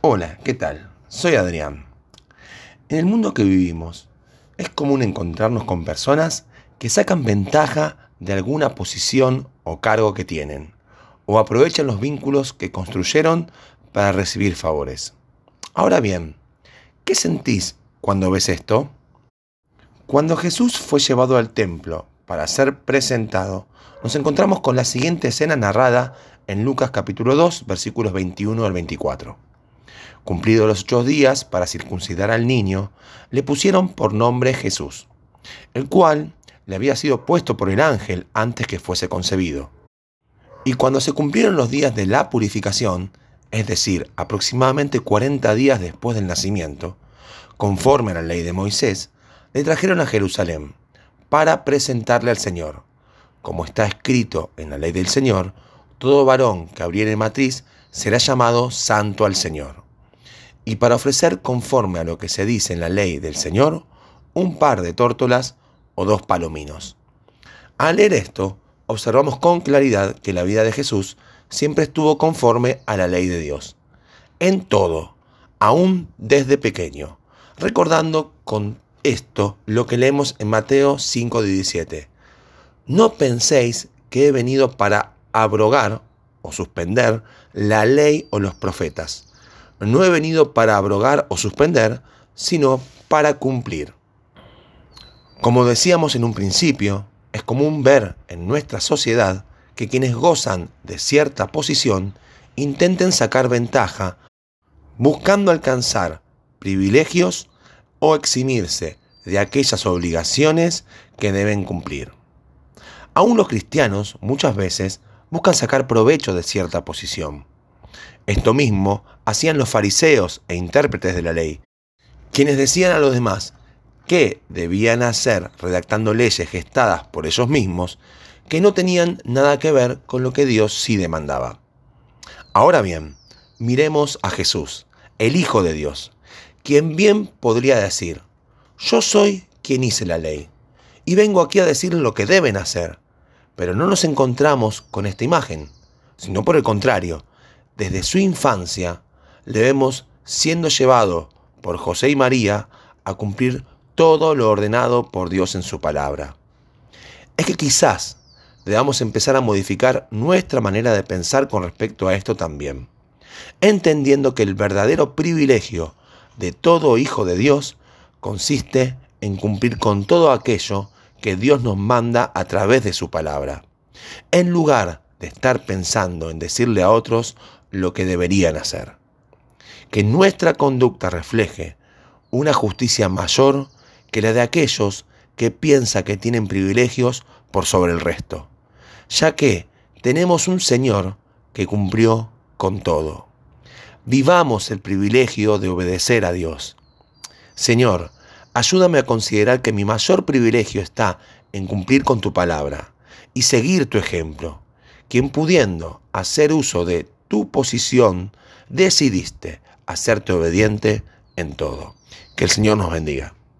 Hola, ¿qué tal? Soy Adrián. En el mundo que vivimos, es común encontrarnos con personas que sacan ventaja de alguna posición o cargo que tienen, o aprovechan los vínculos que construyeron para recibir favores. Ahora bien, ¿qué sentís cuando ves esto? Cuando Jesús fue llevado al templo para ser presentado, nos encontramos con la siguiente escena narrada en Lucas capítulo 2, versículos 21 al 24. Cumplidos los ocho días para circuncidar al niño, le pusieron por nombre Jesús, el cual le había sido puesto por el ángel antes que fuese concebido. Y cuando se cumplieron los días de la purificación, es decir, aproximadamente 40 días después del nacimiento, conforme a la ley de Moisés, le trajeron a Jerusalén para presentarle al Señor. Como está escrito en la ley del Señor, todo varón que abriere matriz será llamado santo al Señor. Y para ofrecer conforme a lo que se dice en la ley del Señor, un par de tórtolas o dos palominos. Al leer esto, observamos con claridad que la vida de Jesús siempre estuvo conforme a la ley de Dios. En todo, aún desde pequeño, recordando con esto lo que leemos en Mateo 5:17. No penséis que he venido para abrogar o suspender la ley o los profetas. No he venido para abrogar o suspender, sino para cumplir. Como decíamos en un principio, es común ver en nuestra sociedad que quienes gozan de cierta posición intenten sacar ventaja buscando alcanzar privilegios o eximirse de aquellas obligaciones que deben cumplir. Aún los cristianos muchas veces buscan sacar provecho de cierta posición. Esto mismo hacían los fariseos e intérpretes de la ley, quienes decían a los demás que debían hacer redactando leyes gestadas por ellos mismos que no tenían nada que ver con lo que Dios sí demandaba. Ahora bien, miremos a Jesús, el Hijo de Dios, quien bien podría decir, yo soy quien hice la ley, y vengo aquí a decirles lo que deben hacer, pero no nos encontramos con esta imagen, sino por el contrario, desde su infancia le vemos siendo llevado por José y María a cumplir todo lo ordenado por Dios en su palabra. Es que quizás debamos empezar a modificar nuestra manera de pensar con respecto a esto también, entendiendo que el verdadero privilegio de todo hijo de Dios consiste en cumplir con todo aquello que Dios nos manda a través de su palabra, en lugar de estar pensando en decirle a otros lo que deberían hacer. Que nuestra conducta refleje una justicia mayor que la de aquellos que piensa que tienen privilegios por sobre el resto, ya que tenemos un Señor que cumplió con todo. Vivamos el privilegio de obedecer a Dios. Señor, ayúdame a considerar que mi mayor privilegio está en cumplir con tu palabra y seguir tu ejemplo, quien pudiendo hacer uso de tu posición, decidiste hacerte obediente en todo. Que el Señor nos bendiga.